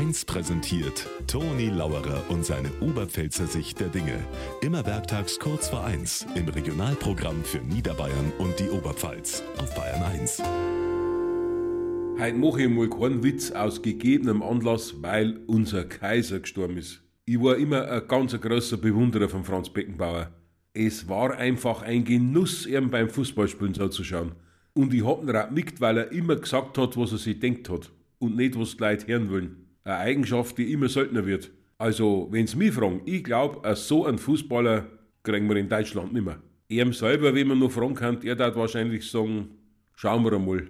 1 präsentiert Toni Lauerer und seine Oberpfälzer Sicht der Dinge. Immer werktags kurz vor 1 im Regionalprogramm für Niederbayern und die Oberpfalz auf Bayern 1. Heute mache ich mal keinen Witz aus gegebenem Anlass, weil unser Kaiser gestorben ist. Ich war immer ein ganz großer Bewunderer von Franz Beckenbauer. Es war einfach ein Genuss, ihm beim Fußballspielen zuzuschauen. Und ich hab ihn auch mit, weil er immer gesagt hat, was er sich denkt hat. Und nicht, was die Leute hören wollen. Eine Eigenschaft, die immer seltener wird. Also, wenn's mich fragen, ich glaube, so einen Fußballer kriegen wir in Deutschland nimmer. Er selber, wenn man noch fragen kann, er darf wahrscheinlich sagen, schauen wir einmal.